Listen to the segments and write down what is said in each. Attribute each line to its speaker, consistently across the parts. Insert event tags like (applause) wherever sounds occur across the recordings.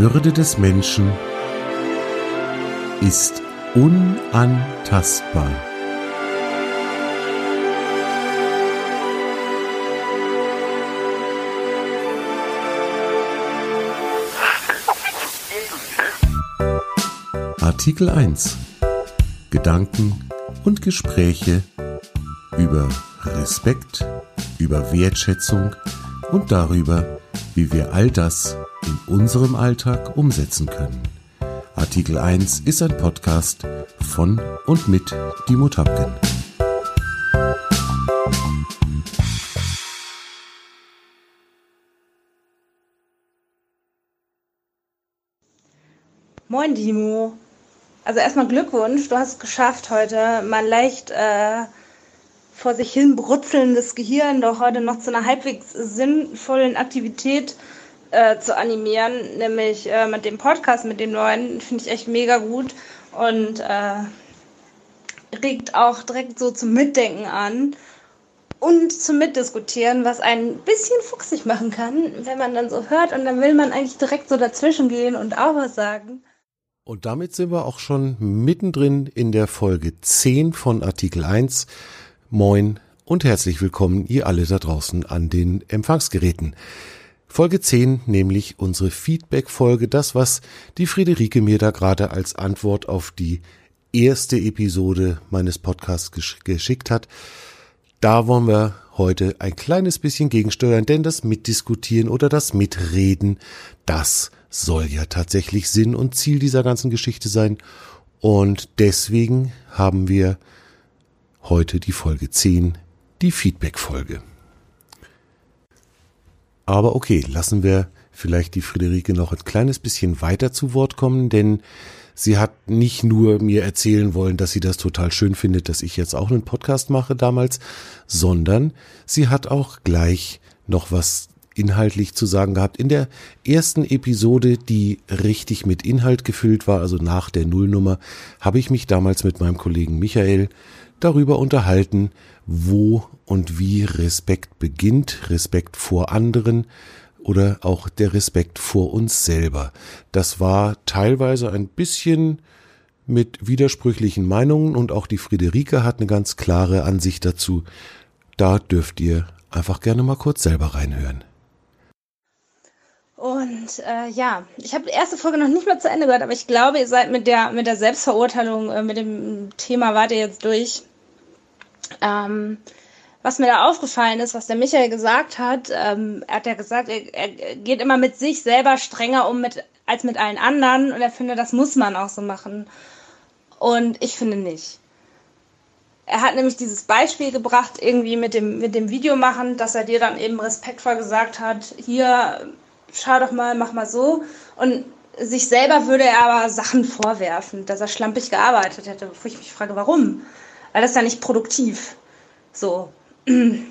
Speaker 1: Würde des Menschen ist unantastbar. Artikel 1 Gedanken und Gespräche über Respekt, über Wertschätzung und darüber, wie wir all das in unserem Alltag umsetzen können. Artikel 1 ist ein Podcast von und mit Dimo Tapken.
Speaker 2: Moin Dimo. Also erstmal Glückwunsch, du hast es geschafft heute, mal leicht äh, vor sich hin brutzelndes Gehirn doch heute noch zu einer halbwegs sinnvollen Aktivität äh, zu animieren, nämlich äh, mit dem Podcast, mit dem neuen, finde ich echt mega gut und äh, regt auch direkt so zum Mitdenken an und zum Mitdiskutieren, was ein bisschen fuchsig machen kann, wenn man dann so hört und dann will man eigentlich direkt so dazwischen gehen und auch was sagen.
Speaker 1: Und damit sind wir auch schon mittendrin in der Folge 10 von Artikel 1. Moin und herzlich willkommen, ihr alle da draußen an den Empfangsgeräten. Folge 10, nämlich unsere Feedback-Folge, das, was die Friederike mir da gerade als Antwort auf die erste Episode meines Podcasts gesch geschickt hat. Da wollen wir heute ein kleines bisschen gegensteuern, denn das Mitdiskutieren oder das Mitreden, das soll ja tatsächlich Sinn und Ziel dieser ganzen Geschichte sein. Und deswegen haben wir heute die Folge 10, die Feedback-Folge. Aber okay, lassen wir vielleicht die Friederike noch ein kleines bisschen weiter zu Wort kommen, denn sie hat nicht nur mir erzählen wollen, dass sie das total schön findet, dass ich jetzt auch einen Podcast mache damals, sondern sie hat auch gleich noch was inhaltlich zu sagen gehabt. In der ersten Episode, die richtig mit Inhalt gefüllt war, also nach der Nullnummer, habe ich mich damals mit meinem Kollegen Michael darüber unterhalten, wo und wie Respekt beginnt, Respekt vor anderen oder auch der Respekt vor uns selber. Das war teilweise ein bisschen mit widersprüchlichen Meinungen und auch die Friederike hat eine ganz klare Ansicht dazu. Da dürft ihr einfach gerne mal kurz selber reinhören.
Speaker 2: Und äh, ja, ich habe die erste Folge noch nicht mal zu Ende gehört, aber ich glaube, ihr seid mit der, mit der Selbstverurteilung, äh, mit dem Thema wart ihr jetzt durch. Ähm, was mir da aufgefallen ist, was der Michael gesagt hat, ähm, er hat ja gesagt, er, er, geht immer mit sich selber strenger um mit, als mit allen anderen und er findet, das muss man auch so machen. Und ich finde nicht. Er hat nämlich dieses Beispiel gebracht, irgendwie mit dem, mit dem Video machen, dass er dir dann eben respektvoll gesagt hat, hier, schau doch mal, mach mal so. Und sich selber würde er aber Sachen vorwerfen, dass er schlampig gearbeitet hätte, wo ich mich frage, warum? Weil das ist ja nicht produktiv. So. (clears throat) ähm,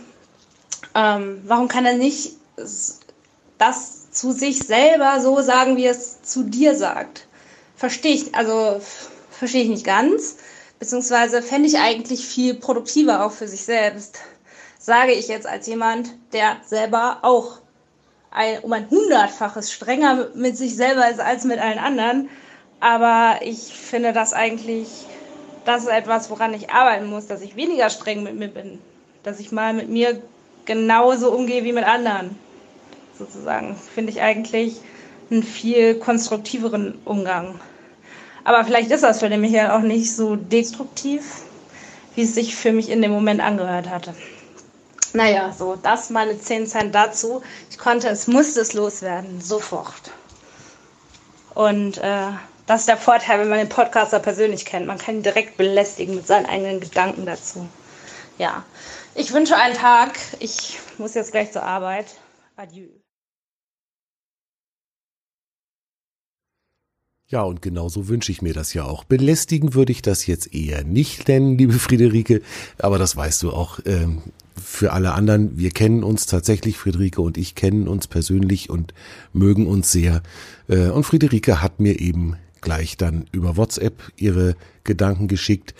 Speaker 2: warum kann er nicht das zu sich selber so sagen, wie es zu dir sagt? Verstehe ich, also verstehe ich nicht ganz. Beziehungsweise fände ich eigentlich viel produktiver auch für sich selbst. Sage ich jetzt als jemand, der selber auch ein, um ein hundertfaches strenger mit sich selber ist als mit allen anderen. Aber ich finde das eigentlich das ist etwas, woran ich arbeiten muss, dass ich weniger streng mit mir bin. Dass ich mal mit mir genauso umgehe wie mit anderen. Sozusagen. Finde ich eigentlich einen viel konstruktiveren Umgang. Aber vielleicht ist das für mich ja auch nicht so destruktiv, wie es sich für mich in dem Moment angehört hatte. Naja, so, das meine 10 Cent dazu. Ich konnte es, musste es loswerden, sofort. Und äh, das ist der Vorteil, wenn man den Podcaster persönlich kennt. Man kann ihn direkt belästigen mit seinen eigenen Gedanken dazu. Ja, ich wünsche einen Tag. Ich muss jetzt gleich zur Arbeit. Adieu.
Speaker 1: Ja, und genauso wünsche ich mir das ja auch. Belästigen würde ich das jetzt eher nicht nennen, liebe Friederike, aber das weißt du auch. Ähm, für alle anderen, wir kennen uns tatsächlich, Friederike und ich kennen uns persönlich und mögen uns sehr. Äh, und Friederike hat mir eben gleich dann über WhatsApp ihre Gedanken geschickt.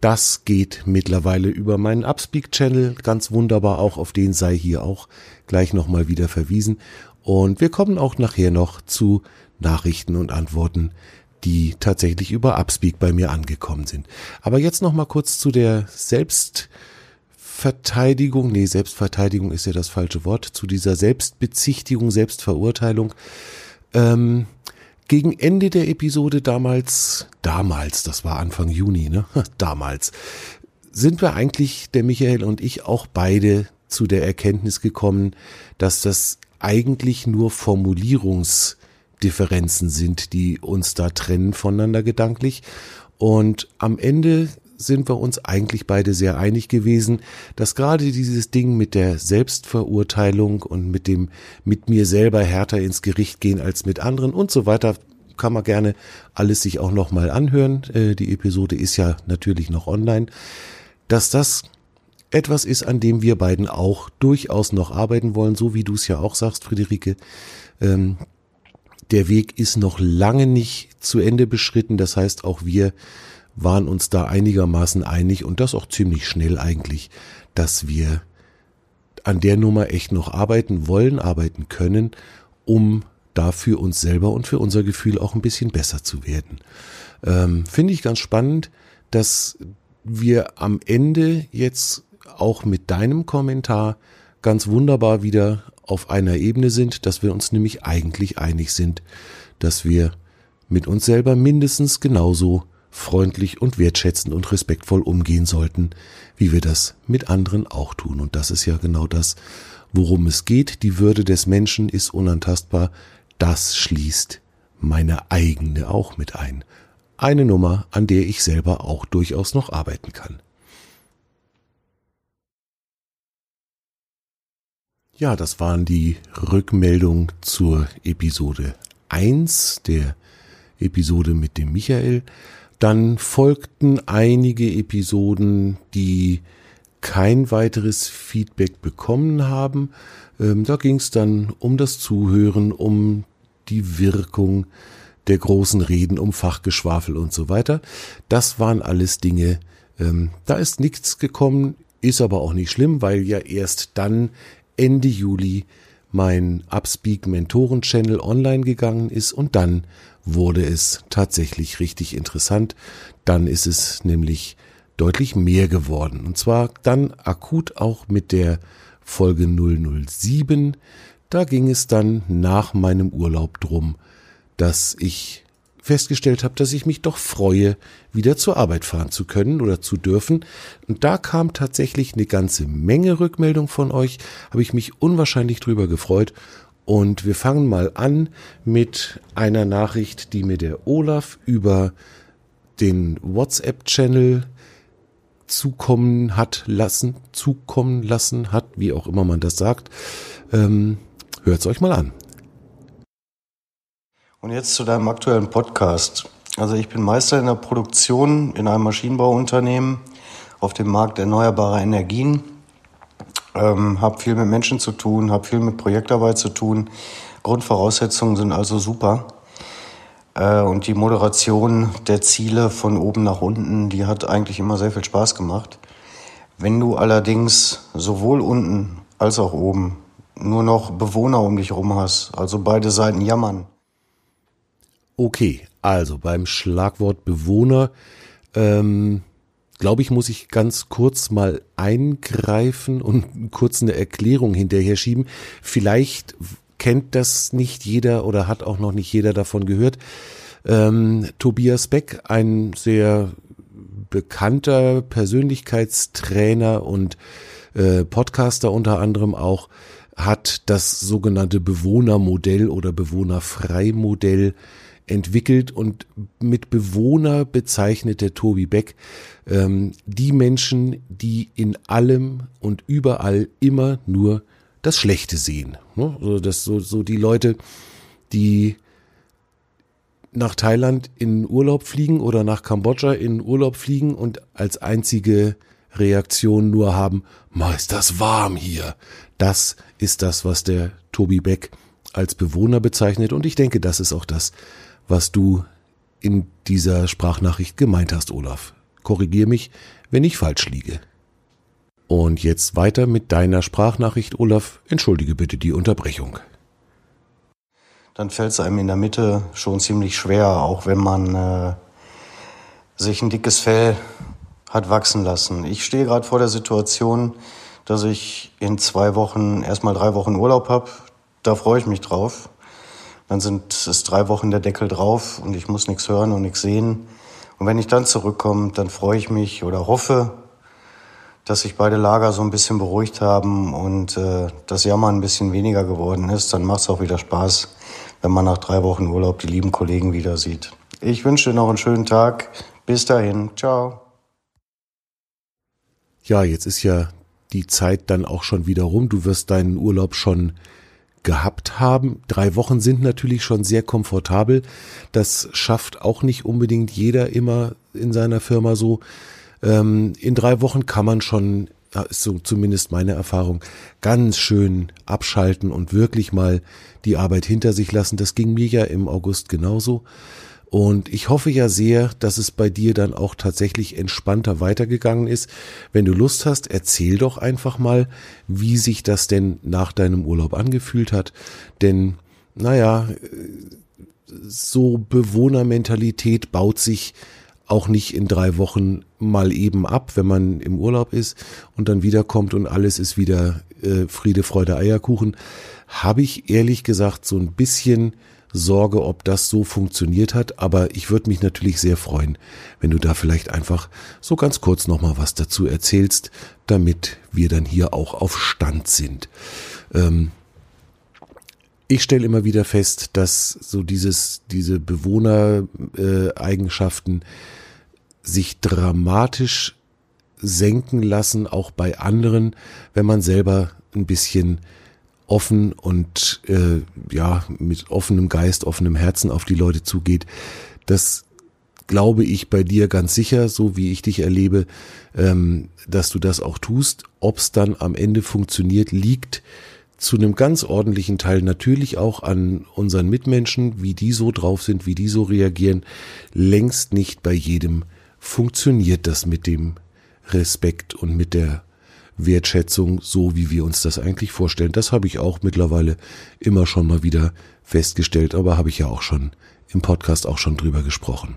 Speaker 1: Das geht mittlerweile über meinen Upspeak-Channel ganz wunderbar, auch auf den sei hier auch gleich nochmal wieder verwiesen. Und wir kommen auch nachher noch zu Nachrichten und Antworten, die tatsächlich über Upspeak bei mir angekommen sind. Aber jetzt noch mal kurz zu der Selbstverteidigung. Nee, Selbstverteidigung ist ja das falsche Wort. Zu dieser Selbstbezichtigung, Selbstverurteilung. Ähm, gegen Ende der Episode damals, damals, das war Anfang Juni, ne? (laughs) damals, sind wir eigentlich, der Michael und ich, auch beide zu der Erkenntnis gekommen, dass das eigentlich nur Formulierungsdifferenzen sind, die uns da trennen voneinander gedanklich. Und am Ende sind wir uns eigentlich beide sehr einig gewesen, dass gerade dieses Ding mit der Selbstverurteilung und mit dem mit mir selber härter ins Gericht gehen als mit anderen und so weiter, kann man gerne alles sich auch nochmal anhören. Äh, die Episode ist ja natürlich noch online, dass das etwas ist, an dem wir beiden auch durchaus noch arbeiten wollen, so wie du es ja auch sagst, Friederike. Ähm, der Weg ist noch lange nicht zu Ende beschritten. Das heißt, auch wir waren uns da einigermaßen einig und das auch ziemlich schnell eigentlich, dass wir an der Nummer echt noch arbeiten wollen, arbeiten können, um dafür uns selber und für unser Gefühl auch ein bisschen besser zu werden. Ähm, Finde ich ganz spannend, dass wir am Ende jetzt auch mit deinem Kommentar ganz wunderbar wieder auf einer Ebene sind, dass wir uns nämlich eigentlich einig sind, dass wir mit uns selber mindestens genauso freundlich und wertschätzend und respektvoll umgehen sollten, wie wir das mit anderen auch tun. Und das ist ja genau das, worum es geht. Die Würde des Menschen ist unantastbar. Das schließt meine eigene auch mit ein. Eine Nummer, an der ich selber auch durchaus noch arbeiten kann. Ja, das waren die Rückmeldungen zur Episode 1 der Episode mit dem Michael. Dann folgten einige Episoden, die kein weiteres Feedback bekommen haben. Ähm, da ging es dann um das Zuhören, um die Wirkung der großen Reden, um Fachgeschwafel und so weiter. Das waren alles Dinge, ähm, da ist nichts gekommen, ist aber auch nicht schlimm, weil ja erst dann Ende Juli mein Upspeak Mentoren Channel online gegangen ist und dann wurde es tatsächlich richtig interessant. Dann ist es nämlich deutlich mehr geworden. Und zwar dann akut auch mit der Folge 007. Da ging es dann nach meinem Urlaub drum, dass ich festgestellt habe, dass ich mich doch freue, wieder zur Arbeit fahren zu können oder zu dürfen. Und da kam tatsächlich eine ganze Menge Rückmeldung von euch, habe ich mich unwahrscheinlich drüber gefreut. Und wir fangen mal an mit einer Nachricht, die mir der Olaf über den WhatsApp-Channel zukommen hat lassen, zukommen lassen hat, wie auch immer man das sagt. Ähm, Hört es euch mal an.
Speaker 3: Und jetzt zu deinem aktuellen Podcast. Also ich bin Meister in der Produktion in einem Maschinenbauunternehmen auf dem Markt erneuerbarer Energien. Ähm, habe viel mit Menschen zu tun, habe viel mit Projektarbeit zu tun. Grundvoraussetzungen sind also super. Äh, und die Moderation der Ziele von oben nach unten, die hat eigentlich immer sehr viel Spaß gemacht. Wenn du allerdings sowohl unten als auch oben nur noch Bewohner um dich herum hast, also beide Seiten jammern,
Speaker 1: Okay, also beim Schlagwort Bewohner, ähm, glaube ich, muss ich ganz kurz mal eingreifen und (laughs) kurz eine Erklärung hinterher schieben. Vielleicht kennt das nicht jeder oder hat auch noch nicht jeder davon gehört. Ähm, Tobias Beck, ein sehr bekannter Persönlichkeitstrainer und äh, Podcaster unter anderem auch, hat das sogenannte Bewohnermodell oder Bewohnerfreimodell entwickelt und mit Bewohner bezeichnet der Tobi Beck ähm, die Menschen, die in allem und überall immer nur das Schlechte sehen. Ne? Also das so, so die Leute, die nach Thailand in Urlaub fliegen oder nach Kambodscha in Urlaub fliegen und als einzige Reaktion nur haben, ma ist das warm hier. Das ist das, was der Tobi Beck als Bewohner bezeichnet und ich denke, das ist auch das, was du in dieser Sprachnachricht gemeint hast, Olaf. Korrigier mich, wenn ich falsch liege. Und jetzt weiter mit deiner Sprachnachricht, Olaf. Entschuldige bitte die Unterbrechung.
Speaker 3: dann fällt es einem in der Mitte schon ziemlich schwer, auch wenn man äh, sich ein dickes Fell hat wachsen lassen. Ich stehe gerade vor der Situation, dass ich in zwei Wochen erstmal drei Wochen Urlaub habe. Da freue ich mich drauf. Dann sind es drei Wochen der Deckel drauf und ich muss nichts hören und nichts sehen. Und wenn ich dann zurückkomme, dann freue ich mich oder hoffe, dass sich beide Lager so ein bisschen beruhigt haben und äh, das Jammern ein bisschen weniger geworden ist. Dann macht es auch wieder Spaß, wenn man nach drei Wochen Urlaub die lieben Kollegen wieder sieht. Ich wünsche dir noch einen schönen Tag. Bis dahin. Ciao.
Speaker 1: Ja, jetzt ist ja die Zeit dann auch schon wieder rum. Du wirst deinen Urlaub schon gehabt haben. Drei Wochen sind natürlich schon sehr komfortabel. Das schafft auch nicht unbedingt jeder immer in seiner Firma so. Ähm, in drei Wochen kann man schon, ist so zumindest meine Erfahrung, ganz schön abschalten und wirklich mal die Arbeit hinter sich lassen. Das ging mir ja im August genauso. Und ich hoffe ja sehr, dass es bei dir dann auch tatsächlich entspannter weitergegangen ist. Wenn du Lust hast, erzähl doch einfach mal, wie sich das denn nach deinem Urlaub angefühlt hat. Denn, naja, so Bewohnermentalität baut sich auch nicht in drei Wochen mal eben ab, wenn man im Urlaub ist und dann wiederkommt und alles ist wieder äh, Friede, Freude, Eierkuchen, habe ich ehrlich gesagt so ein bisschen Sorge, ob das so funktioniert hat, aber ich würde mich natürlich sehr freuen, wenn du da vielleicht einfach so ganz kurz nochmal was dazu erzählst, damit wir dann hier auch auf Stand sind. Ähm, ich stelle immer wieder fest, dass so dieses, diese Bewohnereigenschaften sich dramatisch senken lassen, auch bei anderen, wenn man selber ein bisschen offen und äh, ja mit offenem Geist, offenem Herzen auf die Leute zugeht. Das glaube ich bei dir ganz sicher, so wie ich dich erlebe, ähm, dass du das auch tust. Ob es dann am Ende funktioniert, liegt zu einem ganz ordentlichen Teil natürlich auch an unseren Mitmenschen, wie die so drauf sind, wie die so reagieren. Längst nicht bei jedem funktioniert das mit dem Respekt und mit der Wertschätzung, so wie wir uns das eigentlich vorstellen. Das habe ich auch mittlerweile immer schon mal wieder festgestellt, aber habe ich ja auch schon im Podcast auch schon drüber gesprochen.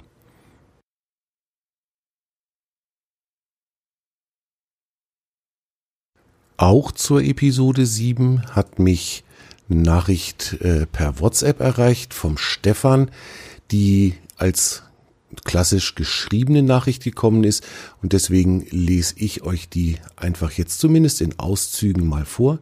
Speaker 1: Auch zur Episode 7 hat mich eine Nachricht äh, per WhatsApp erreicht vom Stefan, die als klassisch geschriebene Nachricht gekommen ist und deswegen lese ich euch die einfach jetzt zumindest in Auszügen mal vor.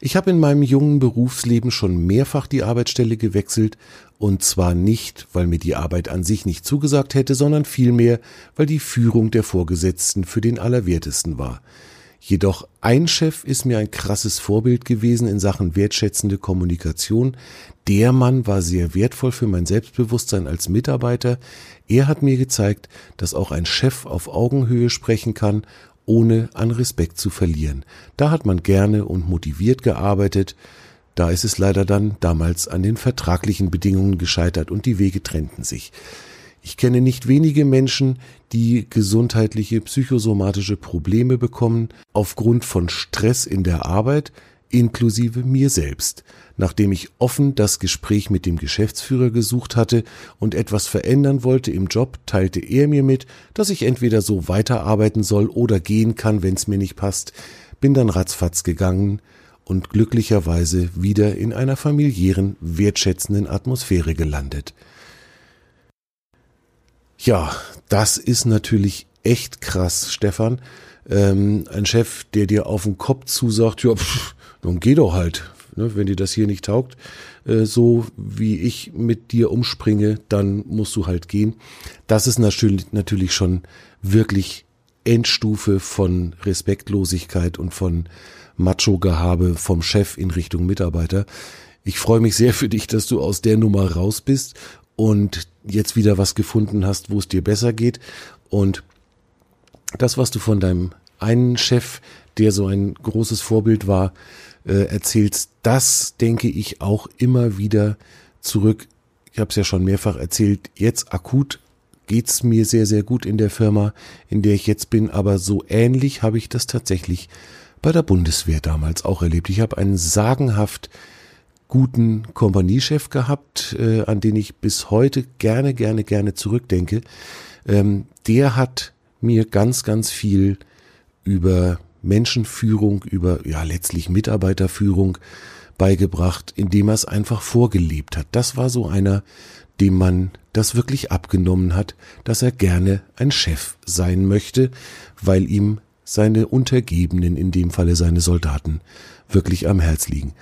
Speaker 1: Ich habe in meinem jungen Berufsleben schon mehrfach die Arbeitsstelle gewechselt und zwar nicht, weil mir die Arbeit an sich nicht zugesagt hätte, sondern vielmehr, weil die Führung der Vorgesetzten für den Allerwertesten war. Jedoch ein Chef ist mir ein krasses Vorbild gewesen in Sachen wertschätzende Kommunikation. Der Mann war sehr wertvoll für mein Selbstbewusstsein als Mitarbeiter. Er hat mir gezeigt, dass auch ein Chef auf Augenhöhe sprechen kann, ohne an Respekt zu verlieren. Da hat man gerne und motiviert gearbeitet. Da ist es leider dann damals an den vertraglichen Bedingungen gescheitert und die Wege trennten sich. Ich kenne nicht wenige Menschen, die gesundheitliche psychosomatische Probleme bekommen aufgrund von Stress in der Arbeit, inklusive mir selbst. Nachdem ich offen das Gespräch mit dem Geschäftsführer gesucht hatte und etwas verändern wollte im Job, teilte er mir mit, dass ich entweder so weiterarbeiten soll oder gehen kann, wenn es mir nicht passt. Bin dann ratzfatz gegangen und glücklicherweise wieder in einer familiären, wertschätzenden Atmosphäre gelandet. Ja, das ist natürlich echt krass, Stefan. Ähm, ein Chef, der dir auf den Kopf zusagt, ja, pff, dann geh doch halt. Ne, wenn dir das hier nicht taugt, äh, so wie ich mit dir umspringe, dann musst du halt gehen. Das ist natürlich, natürlich schon wirklich Endstufe von Respektlosigkeit und von Macho-Gehabe vom Chef in Richtung Mitarbeiter. Ich freue mich sehr für dich, dass du aus der Nummer raus bist und jetzt wieder was gefunden hast, wo es dir besser geht. Und das, was du von deinem einen Chef, der so ein großes Vorbild war, äh, erzählst, das denke ich auch immer wieder zurück. Ich habe es ja schon mehrfach erzählt. Jetzt akut geht's mir sehr, sehr gut in der Firma, in der ich jetzt bin, aber so ähnlich habe ich das tatsächlich bei der Bundeswehr damals auch erlebt. Ich habe einen sagenhaft guten Kompaniechef gehabt, äh, an den ich bis heute gerne, gerne, gerne zurückdenke. Ähm, der hat mir ganz, ganz viel über Menschenführung, über ja letztlich Mitarbeiterführung beigebracht, indem er es einfach vorgelebt hat. Das war so einer, dem man das wirklich abgenommen hat, dass er gerne ein Chef sein möchte, weil ihm seine Untergebenen, in dem Falle seine Soldaten, wirklich am Herz liegen.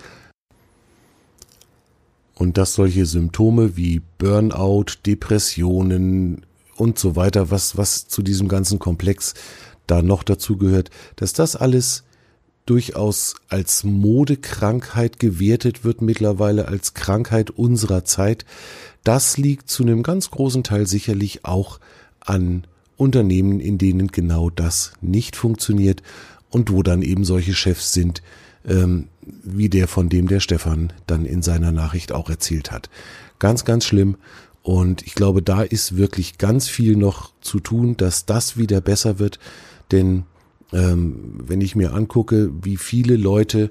Speaker 1: Und dass solche Symptome wie Burnout, Depressionen und so weiter, was, was zu diesem ganzen Komplex da noch dazu gehört, dass das alles durchaus als Modekrankheit gewertet wird mittlerweile als Krankheit unserer Zeit. Das liegt zu einem ganz großen Teil sicherlich auch an Unternehmen, in denen genau das nicht funktioniert und wo dann eben solche Chefs sind, ähm, wie der, von dem der Stefan dann in seiner Nachricht auch erzählt hat. Ganz, ganz schlimm. Und ich glaube, da ist wirklich ganz viel noch zu tun, dass das wieder besser wird. Denn ähm, wenn ich mir angucke, wie viele Leute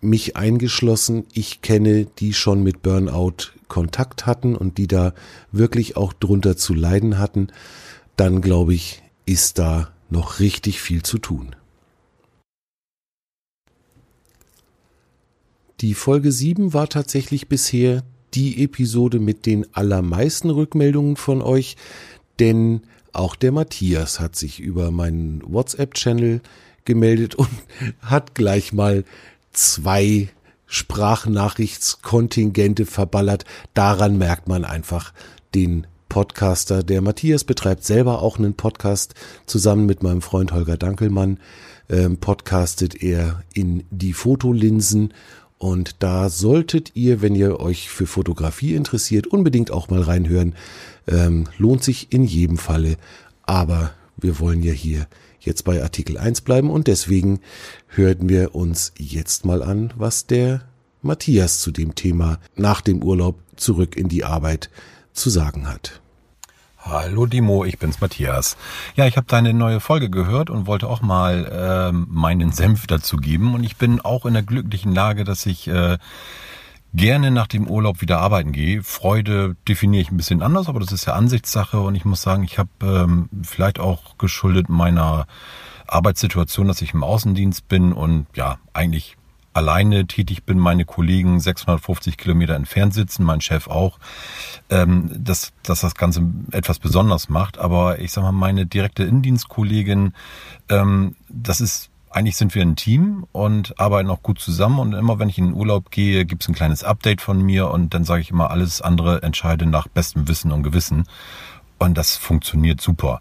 Speaker 1: mich eingeschlossen, ich kenne, die schon mit Burnout Kontakt hatten und die da wirklich auch drunter zu leiden hatten, dann glaube ich, ist da noch richtig viel zu tun. Die Folge 7 war tatsächlich bisher die Episode mit den allermeisten Rückmeldungen von euch, denn auch der Matthias hat sich über meinen WhatsApp-Channel gemeldet und (laughs) hat gleich mal zwei Sprachnachrichtskontingente verballert. Daran merkt man einfach den Podcaster. Der Matthias betreibt selber auch einen Podcast zusammen mit meinem Freund Holger Dankelmann. Ähm, podcastet er in die Fotolinsen und da solltet ihr, wenn ihr euch für Fotografie interessiert, unbedingt auch mal reinhören. Ähm, lohnt sich in jedem Falle. Aber wir wollen ja hier jetzt bei Artikel 1 bleiben und deswegen hören wir uns jetzt mal an, was der Matthias zu dem Thema nach dem Urlaub zurück in die Arbeit zu sagen hat.
Speaker 4: Hallo Dimo, ich bin's Matthias. Ja, ich habe deine neue Folge gehört und wollte auch mal äh, meinen Senf dazu geben. Und ich bin auch in der glücklichen Lage, dass ich äh, gerne nach dem Urlaub wieder arbeiten gehe. Freude definiere ich ein bisschen anders, aber das ist ja Ansichtssache und ich muss sagen, ich habe ähm, vielleicht auch geschuldet meiner Arbeitssituation, dass ich im Außendienst bin und ja, eigentlich alleine tätig bin, meine Kollegen 650 Kilometer entfernt sitzen, mein Chef auch, ähm, dass, dass das Ganze etwas besonders macht. Aber ich sag mal, meine direkte Indienstkollegin, ähm, das ist eigentlich sind wir ein Team und arbeiten auch gut zusammen. Und immer wenn ich in den Urlaub gehe, gibt es ein kleines Update von mir und dann sage ich immer, alles andere entscheide nach bestem Wissen und Gewissen. Und das funktioniert super.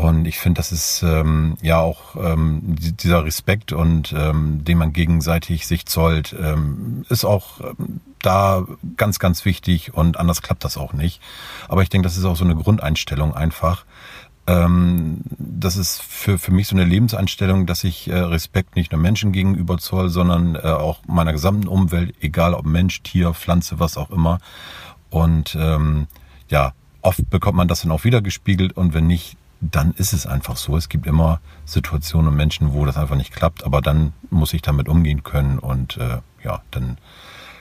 Speaker 4: Und ich finde, das ist ähm, ja auch ähm, dieser Respekt und ähm, den man gegenseitig sich zollt, ähm, ist auch ähm, da ganz, ganz wichtig und anders klappt das auch nicht. Aber ich denke, das ist auch so eine Grundeinstellung einfach. Ähm, das ist für, für mich so eine Lebenseinstellung, dass ich äh, Respekt nicht nur Menschen gegenüber zoll, sondern äh, auch meiner gesamten Umwelt, egal ob Mensch, Tier, Pflanze, was auch immer. Und ähm, ja, oft bekommt man das dann auch wieder gespiegelt und wenn nicht, dann ist es einfach so. Es gibt immer Situationen und Menschen, wo das einfach nicht klappt, aber dann muss ich damit umgehen können und äh, ja, dann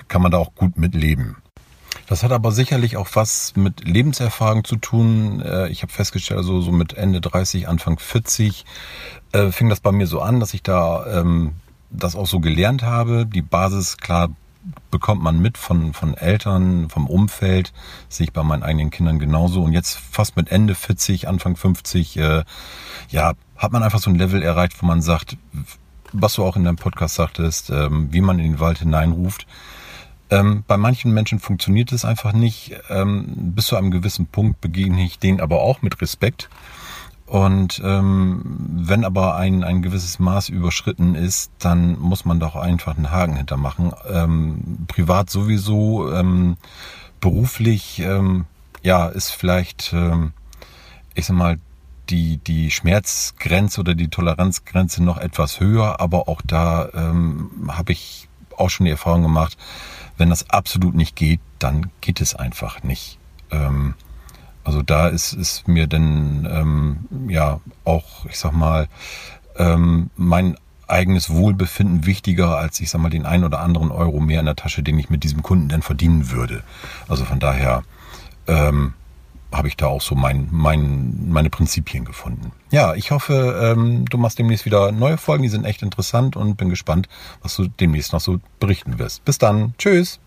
Speaker 4: kann man da auch gut mitleben. Das hat aber sicherlich auch was mit Lebenserfahrung zu tun. Äh, ich habe festgestellt, also so mit Ende 30, Anfang 40 äh, fing das bei mir so an, dass ich da ähm, das auch so gelernt habe. Die Basis, klar, bekommt man mit von, von Eltern, vom Umfeld, sehe ich bei meinen eigenen Kindern genauso. Und jetzt fast mit Ende 40, Anfang 50, äh, ja, hat man einfach so ein Level erreicht, wo man sagt, was du auch in deinem Podcast sagtest, ähm, wie man in den Wald hineinruft. Ähm, bei manchen Menschen funktioniert es einfach nicht. Ähm, bis zu einem gewissen Punkt begegne ich denen aber auch mit Respekt. Und ähm, wenn aber ein, ein gewisses Maß überschritten ist, dann muss man doch einfach einen Haken hintermachen. Ähm, privat sowieso, ähm, beruflich, ähm, ja, ist vielleicht, ähm, ich sag mal, die, die Schmerzgrenze oder die Toleranzgrenze noch etwas höher, aber auch da ähm, habe ich auch schon die Erfahrung gemacht, wenn das absolut nicht geht, dann geht es einfach nicht. Ähm, also da ist, ist mir denn ähm, ja auch, ich sag mal, ähm, mein eigenes Wohlbefinden wichtiger als, ich sag mal, den einen oder anderen Euro mehr in der Tasche, den ich mit diesem Kunden denn verdienen würde. Also von daher ähm, habe ich da auch so mein, mein, meine Prinzipien gefunden. Ja, ich hoffe, ähm, du machst demnächst wieder neue Folgen, die sind echt interessant und bin gespannt, was du demnächst noch so berichten wirst. Bis dann. Tschüss.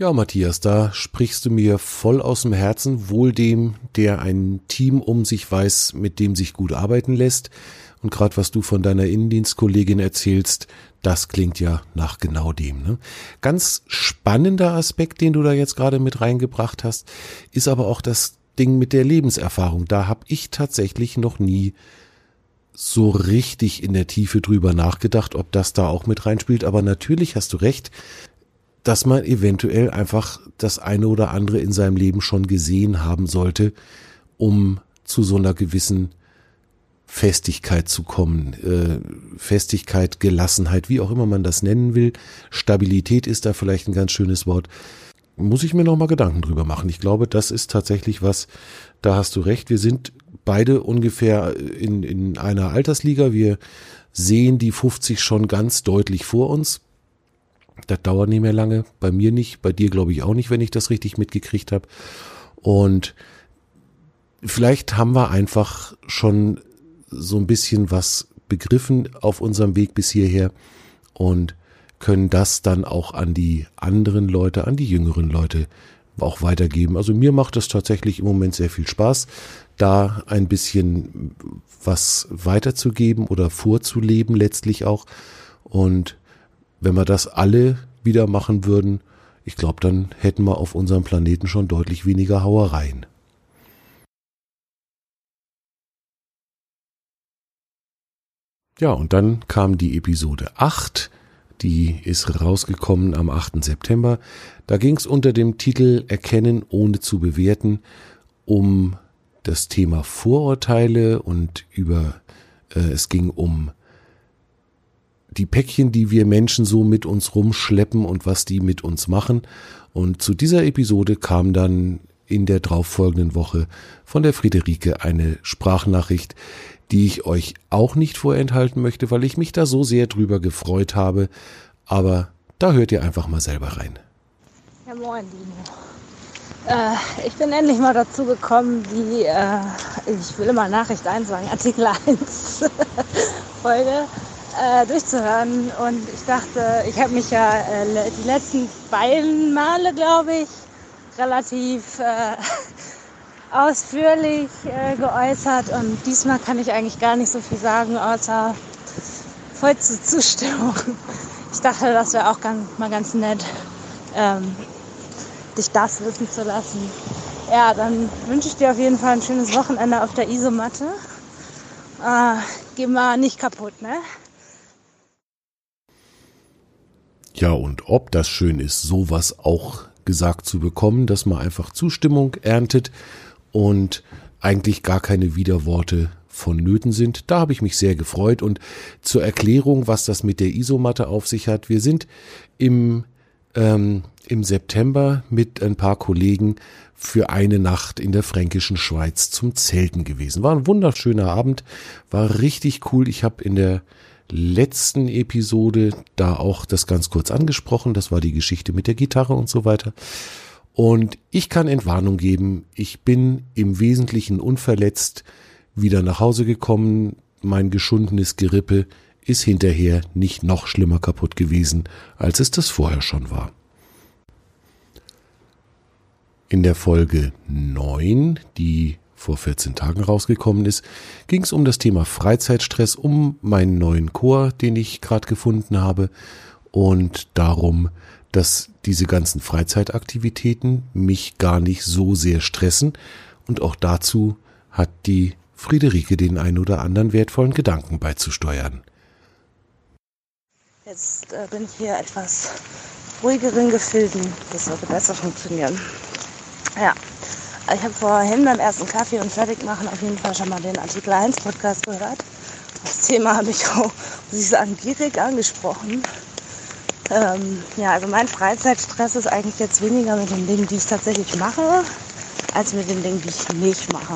Speaker 1: Ja, Matthias, da sprichst du mir voll aus dem Herzen, wohl dem, der ein Team um sich weiß, mit dem sich gut arbeiten lässt. Und gerade was du von deiner Innendienstkollegin erzählst, das klingt ja nach genau dem. Ne? Ganz spannender Aspekt, den du da jetzt gerade mit reingebracht hast, ist aber auch das Ding mit der Lebenserfahrung. Da habe ich tatsächlich noch nie so richtig in der Tiefe drüber nachgedacht, ob das da auch mit reinspielt. Aber natürlich hast du recht, dass man eventuell einfach das eine oder andere in seinem Leben schon gesehen haben sollte, um zu so einer gewissen Festigkeit zu kommen. Äh, Festigkeit, Gelassenheit, wie auch immer man das nennen will. Stabilität ist da vielleicht ein ganz schönes Wort. Muss ich mir noch mal Gedanken drüber machen. Ich glaube, das ist tatsächlich was, da hast du recht. Wir sind beide ungefähr in, in einer Altersliga. Wir sehen die 50 schon ganz deutlich vor uns. Das dauert nicht mehr lange. Bei mir nicht, bei dir glaube ich auch nicht, wenn ich das richtig mitgekriegt habe. Und vielleicht haben wir einfach schon so ein bisschen was begriffen auf unserem Weg bis hierher und können das dann auch an die anderen Leute, an die jüngeren Leute auch weitergeben. Also mir macht es tatsächlich im Moment sehr viel Spaß, da ein bisschen was weiterzugeben oder vorzuleben letztlich auch. Und wenn wir das alle wieder machen würden, ich glaube, dann hätten wir auf unserem Planeten schon deutlich weniger Hauereien. Ja, und dann kam die Episode 8, die ist rausgekommen am 8. September. Da ging es unter dem Titel Erkennen ohne zu bewerten um das Thema Vorurteile und über äh, es ging um die Päckchen, die wir Menschen so mit uns rumschleppen und was die mit uns machen. Und zu dieser Episode kam dann in der darauffolgenden Woche von der Friederike eine Sprachnachricht, die ich euch auch nicht vorenthalten möchte, weil ich mich da so sehr drüber gefreut habe. Aber da hört ihr einfach mal selber rein.
Speaker 2: Ja, moin, Dino. Äh, ich bin endlich mal dazu gekommen, die, äh, ich will immer Nachricht 1 sagen, Artikel 1 (laughs) Folge äh, durchzuhören. Und ich dachte, ich habe mich ja äh, die letzten beiden Male, glaube ich, relativ äh, (laughs) ausführlich äh, geäußert. Und diesmal kann ich eigentlich gar nicht so viel sagen, außer voll zur Zustimmung. (laughs) Ich dachte, das wäre auch ganz, mal ganz nett, ähm, dich das wissen zu lassen. Ja, dann wünsche ich dir auf jeden Fall ein schönes Wochenende auf der Isomatte. Äh, geh mal nicht kaputt, ne?
Speaker 1: Ja, und ob das schön ist, sowas auch gesagt zu bekommen, dass man einfach Zustimmung erntet und eigentlich gar keine Widerworte vonnöten sind. Da habe ich mich sehr gefreut. Und zur Erklärung, was das mit der Isomatte auf sich hat, wir sind im, ähm, im September mit ein paar Kollegen für eine Nacht in der fränkischen Schweiz zum Zelten gewesen. War ein wunderschöner Abend, war richtig cool. Ich habe in der letzten Episode da auch das ganz kurz angesprochen. Das war die Geschichte mit der Gitarre und so weiter. Und ich kann Entwarnung geben. Ich bin im Wesentlichen unverletzt wieder nach Hause gekommen. Mein geschundenes Gerippe ist hinterher nicht noch schlimmer kaputt gewesen, als es das vorher schon war. In der Folge 9, die vor 14 Tagen rausgekommen ist, ging es um das Thema Freizeitstress, um meinen neuen Chor, den ich gerade gefunden habe und darum, dass diese ganzen Freizeitaktivitäten mich gar nicht so sehr stressen und auch dazu hat die Friederike den ein oder anderen wertvollen Gedanken beizusteuern.
Speaker 2: Jetzt äh, bin ich hier etwas ruhigeren Gefilden. Das sollte besser funktionieren. Ja, ich habe vorhin beim ersten Kaffee und Fertigmachen auf jeden Fall schon mal den Artikel 1 Podcast gehört. Das Thema habe ich auch, muss ich sagen, direkt angesprochen. Ähm, ja, also mein Freizeitstress ist eigentlich jetzt weniger mit den Dingen, die ich tatsächlich mache, als mit den Dingen, die ich nicht mache.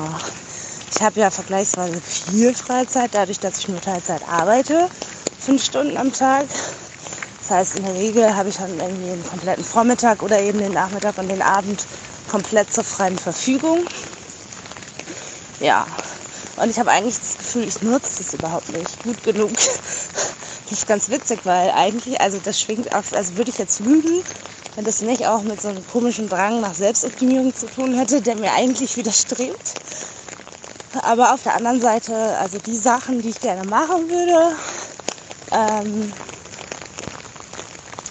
Speaker 2: ich habe ja vergleichsweise viel Freizeit, dadurch, dass ich nur Teilzeit arbeite, fünf Stunden am Tag. Das heißt, in der Regel habe ich dann irgendwie den kompletten Vormittag oder eben den Nachmittag und den Abend komplett zur freien Verfügung. Ja, und ich habe eigentlich das Gefühl, ich nutze das überhaupt nicht gut genug. (laughs) Das ist ganz witzig, weil eigentlich, also das schwingt auf, also würde ich jetzt lügen, wenn das nicht auch mit so einem komischen Drang nach Selbstoptimierung zu tun hätte, der mir eigentlich widerstrebt. Aber auf der anderen Seite, also die Sachen, die ich gerne machen würde, ähm,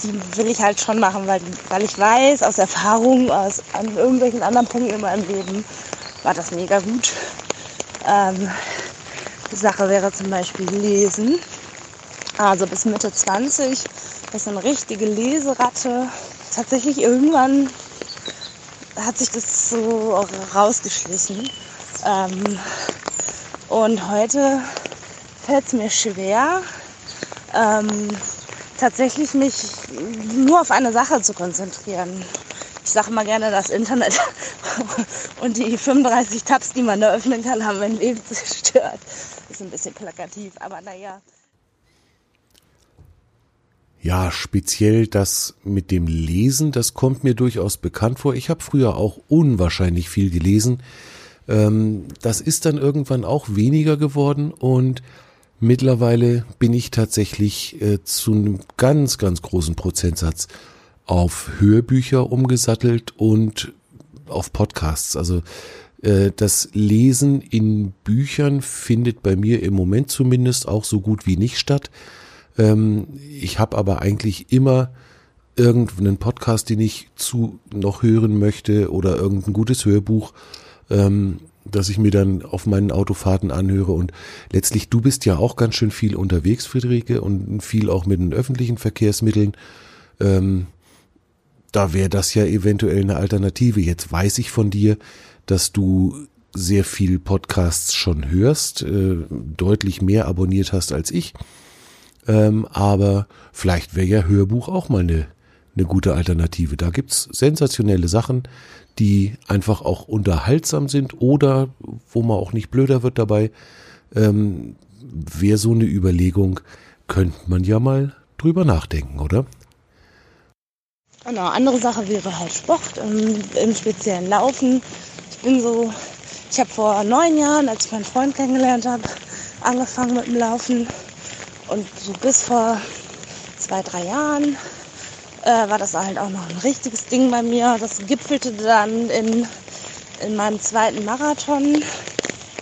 Speaker 2: die will ich halt schon machen, weil, weil ich weiß aus Erfahrung, aus an irgendwelchen anderen Punkten in meinem Leben, war das mega gut. Ähm, die Sache wäre zum Beispiel Lesen. Also bis Mitte 20 ist eine richtige Leseratte. Tatsächlich irgendwann hat sich das so rausgeschlichen. Ähm, und heute fällt es mir schwer, ähm, tatsächlich mich nur auf eine Sache zu konzentrieren. Ich sage mal gerne, das Internet (laughs) und die 35 Tabs, die man da öffnen kann, haben mein Leben (laughs) zerstört. Ist ein bisschen plakativ, aber naja.
Speaker 1: Ja, speziell das mit dem Lesen, das kommt mir durchaus bekannt vor. Ich habe früher auch unwahrscheinlich viel gelesen. Ähm, das ist dann irgendwann auch weniger geworden und mittlerweile bin ich tatsächlich äh, zu einem ganz, ganz großen Prozentsatz auf Hörbücher umgesattelt und auf Podcasts. Also äh, das Lesen in Büchern findet bei mir im Moment zumindest auch so gut wie nicht statt. Ähm, ich habe aber eigentlich immer irgendeinen Podcast, den ich zu noch hören möchte oder irgendein gutes Hörbuch, ähm, das ich mir dann auf meinen Autofahrten anhöre. Und letztlich, du bist ja auch ganz schön viel unterwegs, Friederike, und viel auch mit den öffentlichen Verkehrsmitteln. Ähm, da wäre das ja eventuell eine Alternative. Jetzt weiß ich von dir, dass du sehr viel Podcasts schon hörst, äh, deutlich mehr abonniert hast als ich. Ähm, aber vielleicht wäre ja Hörbuch auch mal eine, eine gute Alternative. Da gibt's sensationelle Sachen, die einfach auch unterhaltsam sind oder wo man auch nicht blöder wird dabei. Ähm, wäre so eine Überlegung, könnte man ja mal drüber nachdenken, oder?
Speaker 2: Genau, andere Sache wäre halt Sport, im, im speziellen Laufen. Ich bin so, ich habe vor neun Jahren, als ich meinen Freund kennengelernt habe, angefangen mit dem Laufen. Und so bis vor zwei, drei Jahren äh, war das halt auch noch ein richtiges Ding bei mir. Das gipfelte dann in, in meinem zweiten Marathon,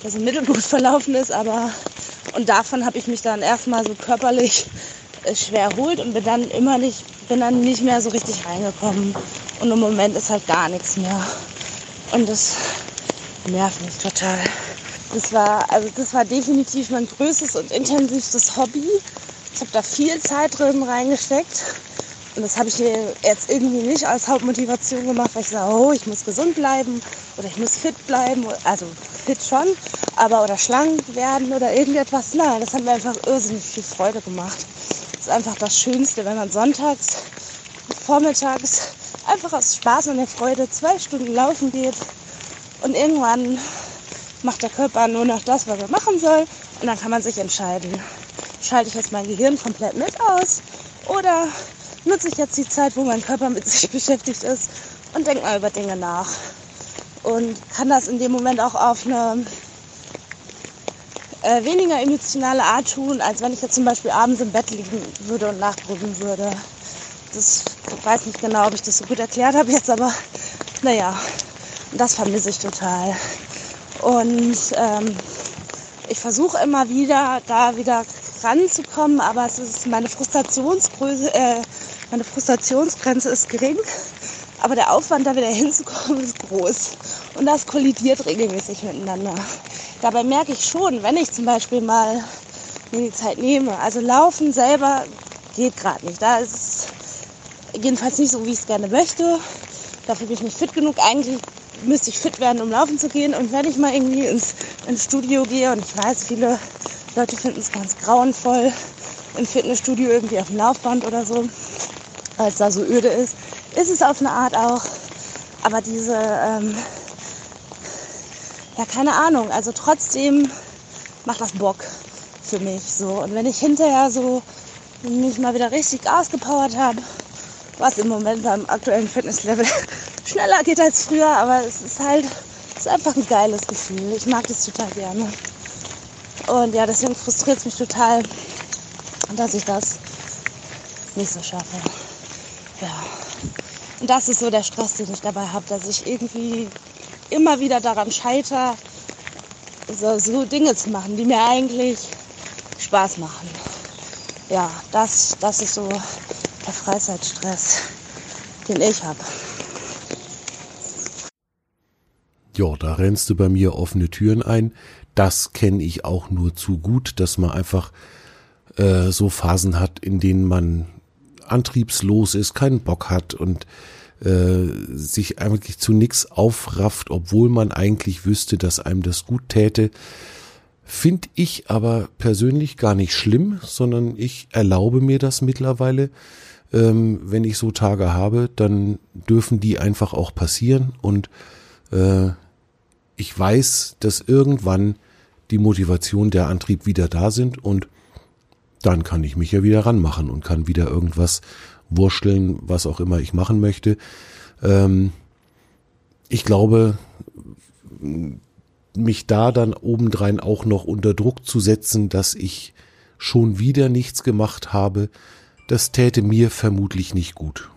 Speaker 2: der so mittelgut verlaufen ist, aber und davon habe ich mich dann erstmal so körperlich äh, schwer erholt und bin dann immer nicht, bin dann nicht mehr so richtig reingekommen. Und im Moment ist halt gar nichts mehr. Und das nervt mich total. Das war, also das war definitiv mein größtes und intensivstes Hobby. Ich habe da viel Zeit drin reingesteckt. Und das habe ich jetzt irgendwie nicht als Hauptmotivation gemacht, weil ich sage, oh, ich muss gesund bleiben oder ich muss fit bleiben. Also fit schon, aber oder schlank werden oder irgendetwas. Nein, das hat mir einfach irrsinnig viel Freude gemacht. Das ist einfach das Schönste, wenn man sonntags, vormittags einfach aus Spaß und der Freude zwei Stunden laufen geht und irgendwann macht der Körper nur noch das, was er machen soll und dann kann man sich entscheiden. Schalte ich jetzt mein Gehirn komplett mit aus oder nutze ich jetzt die Zeit, wo mein Körper mit sich (laughs) beschäftigt ist und denke mal über Dinge nach. Und kann das in dem Moment auch auf eine äh, weniger emotionale Art tun, als wenn ich jetzt zum Beispiel abends im Bett liegen würde und nachgrübeln würde. Das ich weiß nicht genau, ob ich das so gut erklärt habe jetzt, aber naja, das vermisse ich total. Und ähm, ich versuche immer wieder, da wieder ranzukommen, aber es ist meine Frustrationsgröße, äh, meine Frustrationsgrenze ist gering, aber der Aufwand, da wieder hinzukommen, ist groß. Und das kollidiert regelmäßig miteinander. Dabei merke ich schon, wenn ich zum Beispiel mal mir die Zeit nehme, also laufen selber geht gerade nicht. Da ist es jedenfalls nicht so, wie ich es gerne möchte. Dafür bin ich nicht fit genug. Eigentlich müsste ich fit werden, um laufen zu gehen. Und wenn ich mal irgendwie ins, ins Studio gehe, und ich weiß, viele Leute finden es ganz grauenvoll, im Fitnessstudio irgendwie auf dem Laufband oder so, weil es da so öde ist, ist es auf eine Art auch. Aber diese, ähm, ja, keine Ahnung. Also trotzdem macht das Bock für mich so. Und wenn ich hinterher so mich mal wieder richtig ausgepowert habe, was im Moment beim aktuellen Fitnesslevel (laughs) schneller geht als früher, aber es ist halt, es ist einfach ein geiles Gefühl. Ich mag das total gerne. Und ja, deswegen frustriert es mich total, dass ich das nicht so schaffe. Ja. Und das ist so der Stress, den ich dabei habe, dass ich irgendwie immer wieder daran scheitere, so, so Dinge zu machen, die mir eigentlich Spaß machen. Ja, das, das ist so der Freizeitstress, den ich habe.
Speaker 1: Ja, da rennst du bei mir offene Türen ein. Das kenne ich auch nur zu gut, dass man einfach äh, so Phasen hat, in denen man antriebslos ist, keinen Bock hat und äh, sich eigentlich zu nichts aufrafft, obwohl man eigentlich wüsste, dass einem das gut täte. Finde ich aber persönlich gar nicht schlimm, sondern ich erlaube mir das mittlerweile. Ähm, wenn ich so Tage habe, dann dürfen die einfach auch passieren und äh, ich weiß, dass irgendwann die Motivation, der Antrieb wieder da sind und dann kann ich mich ja wieder ranmachen und kann wieder irgendwas wursteln, was auch immer ich machen möchte. Ähm, ich glaube, mich da dann obendrein auch noch unter Druck zu setzen, dass ich schon wieder nichts gemacht habe, das täte mir vermutlich nicht gut.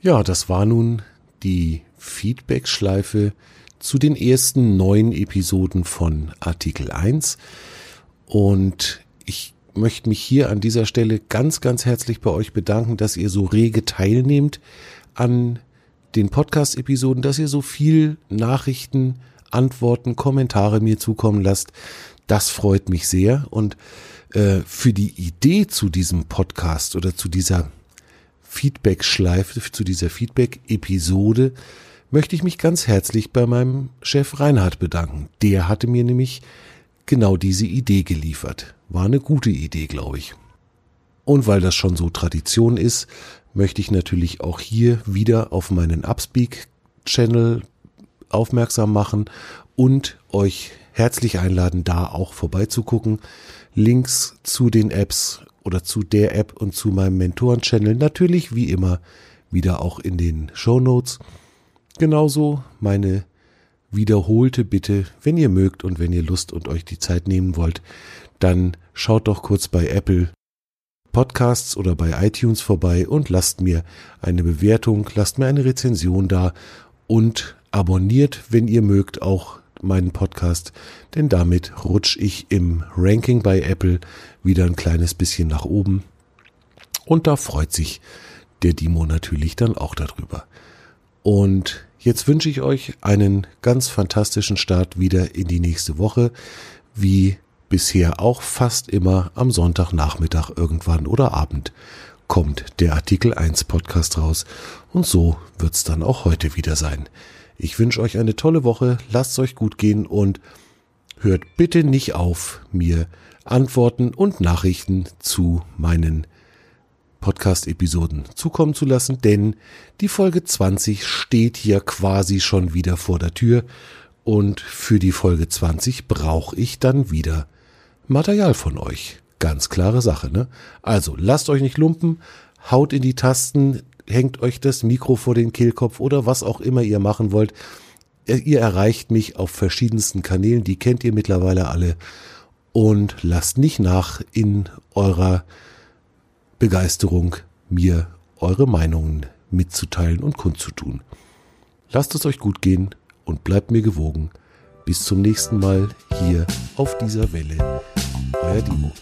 Speaker 1: Ja, das war nun die Feedback-Schleife zu den ersten neun Episoden von Artikel 1. Und ich möchte mich hier an dieser Stelle ganz, ganz herzlich bei euch bedanken, dass ihr so rege teilnehmt an den Podcast-Episoden, dass ihr so viel Nachrichten, Antworten, Kommentare mir zukommen lasst. Das freut mich sehr. Und äh, für die Idee zu diesem Podcast oder zu dieser Feedback-Schleife, zu dieser Feedback-Episode, möchte ich mich ganz herzlich bei meinem Chef Reinhard bedanken. Der hatte mir nämlich genau diese Idee geliefert. War eine gute Idee, glaube ich. Und weil das schon so Tradition ist, möchte ich natürlich auch hier wieder auf meinen Upspeak-Channel aufmerksam machen und euch herzlich einladen, da auch vorbeizugucken. Links zu den Apps oder zu der App und zu meinem Mentoren-Channel natürlich wie immer wieder auch in den Show Notes. Genauso meine wiederholte Bitte, wenn ihr mögt und wenn ihr Lust und euch die Zeit nehmen wollt, dann schaut doch kurz bei Apple Podcasts oder bei iTunes vorbei und lasst mir eine Bewertung, lasst mir eine Rezension da und abonniert, wenn ihr mögt, auch meinen Podcast, denn damit rutsche ich im Ranking bei Apple wieder ein kleines bisschen nach oben. Und da freut sich der Dimo natürlich dann auch darüber. Und jetzt wünsche ich euch einen ganz fantastischen Start wieder in die nächste Woche, wie bisher auch fast immer am Sonntagnachmittag irgendwann oder Abend kommt der Artikel 1 Podcast raus und so wird's dann auch heute wieder sein. Ich wünsche euch eine tolle Woche, lasst euch gut gehen und hört bitte nicht auf, mir Antworten und Nachrichten zu meinen Podcast-Episoden zukommen zu lassen, denn die Folge 20 steht hier quasi schon wieder vor der Tür und für die Folge 20 brauche ich dann wieder Material von euch. Ganz klare Sache, ne? Also lasst euch nicht lumpen, haut in die Tasten, hängt euch das Mikro vor den Kehlkopf oder was auch immer ihr machen wollt. Ihr erreicht mich auf verschiedensten Kanälen, die kennt ihr mittlerweile alle. Und lasst nicht nach in eurer Begeisterung, mir eure Meinungen mitzuteilen und kundzutun. Lasst es euch gut gehen und bleibt mir gewogen. Bis zum nächsten Mal hier auf dieser Welle. Euer Dimo.